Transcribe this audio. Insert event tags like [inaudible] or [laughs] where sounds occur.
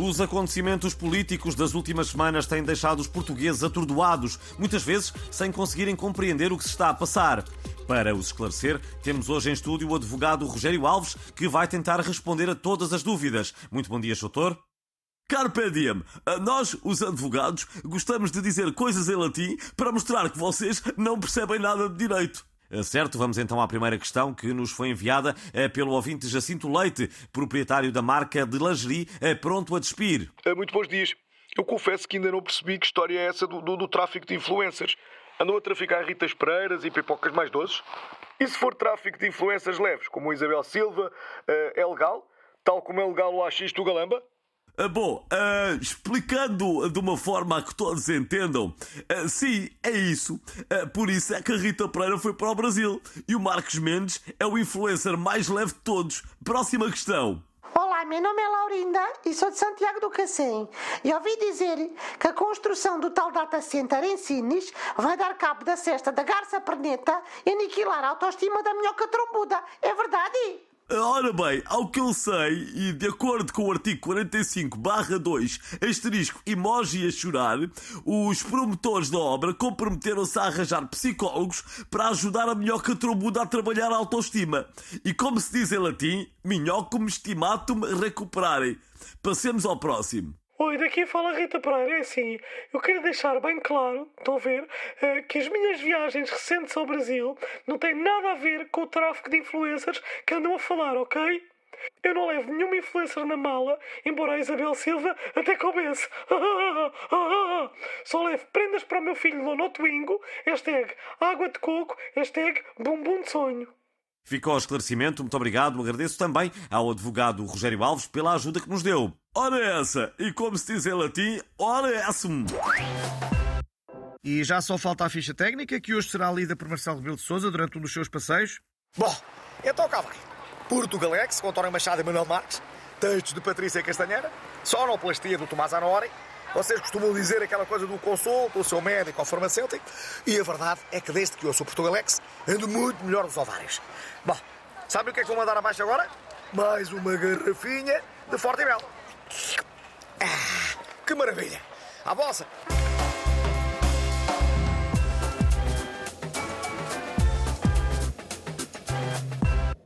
Os acontecimentos políticos das últimas semanas têm deixado os portugueses atordoados, muitas vezes sem conseguirem compreender o que se está a passar. Para os esclarecer, temos hoje em estúdio o advogado Rogério Alves, que vai tentar responder a todas as dúvidas. Muito bom dia, doutor. Carpe diem. Nós, os advogados, gostamos de dizer coisas em latim para mostrar que vocês não percebem nada de direito. Eh, certo, vamos então à primeira questão que nos foi enviada eh, pelo ouvinte Jacinto Leite, proprietário da marca de lingerie eh, Pronto a Despir. Muito bons dias. Eu confesso que ainda não percebi que história é essa do, do, do tráfico de influencers. Andam a traficar ritas pereiras e pipocas mais doces? E se for tráfico de influências leves, como Isabel Silva, é legal? Tal como é legal o AX do Galamba? Ah, bom, uh, explicando de uma forma a que todos entendam, uh, sim, é isso. por isso é que a Rita Pereira foi para o Brasil e o Marcos Mendes é o influencer mais leve de todos. Próxima questão. Olá, meu nome é Laurinda e sou de Santiago do Cacém. E ouvi dizer que a construção do tal data center em Sines vai dar cabo da cesta da garça perneta e aniquilar a autoestima da minhoca trombuda. É verdade? Ora bem, ao que eu sei, e de acordo com o artigo 45 2, asterisco emoji a chorar, os promotores da obra comprometeram-se a arranjar psicólogos para ajudar a minhoca trombuda a trabalhar a autoestima. E como se diz em latim, minhocum estimatum recuperare. Passemos ao próximo. Oi, daqui fala Rita Pereira. É assim, eu quero deixar bem claro, estão a ver, eh, que as minhas viagens recentes ao Brasil não têm nada a ver com o tráfico de influencers que andam a falar, ok? Eu não levo nenhuma influencer na mala, embora a Isabel Silva até coubesse. [laughs] Só levo prendas para o meu filho Lono Twingo, hashtag água de coco, hashtag bumbum de sonho. Ficou o esclarecimento, muito obrigado. Agradeço também ao advogado Rogério Alves pela ajuda que nos deu. Ora essa! E como se diz em latim, ora essa! E já só falta a ficha técnica, que hoje será lida por Marcelo Rebelo de Sousa durante um dos seus passeios. Bom, então cá vai. Portugalex, com António Machado e Manuel Marques. Textos de Patrícia Castanheira. Sonoplastia do Tomás Anori. Vocês costumam dizer aquela coisa do consulto, o seu médico ou farmacêutico. E a verdade é que desde que eu sou Portugalex, ando muito melhor dos ovários. Bom, sabe o que é que vou mandar abaixo agora? Mais uma garrafinha de Forte e Belo. Ah, que maravilha! À vossa!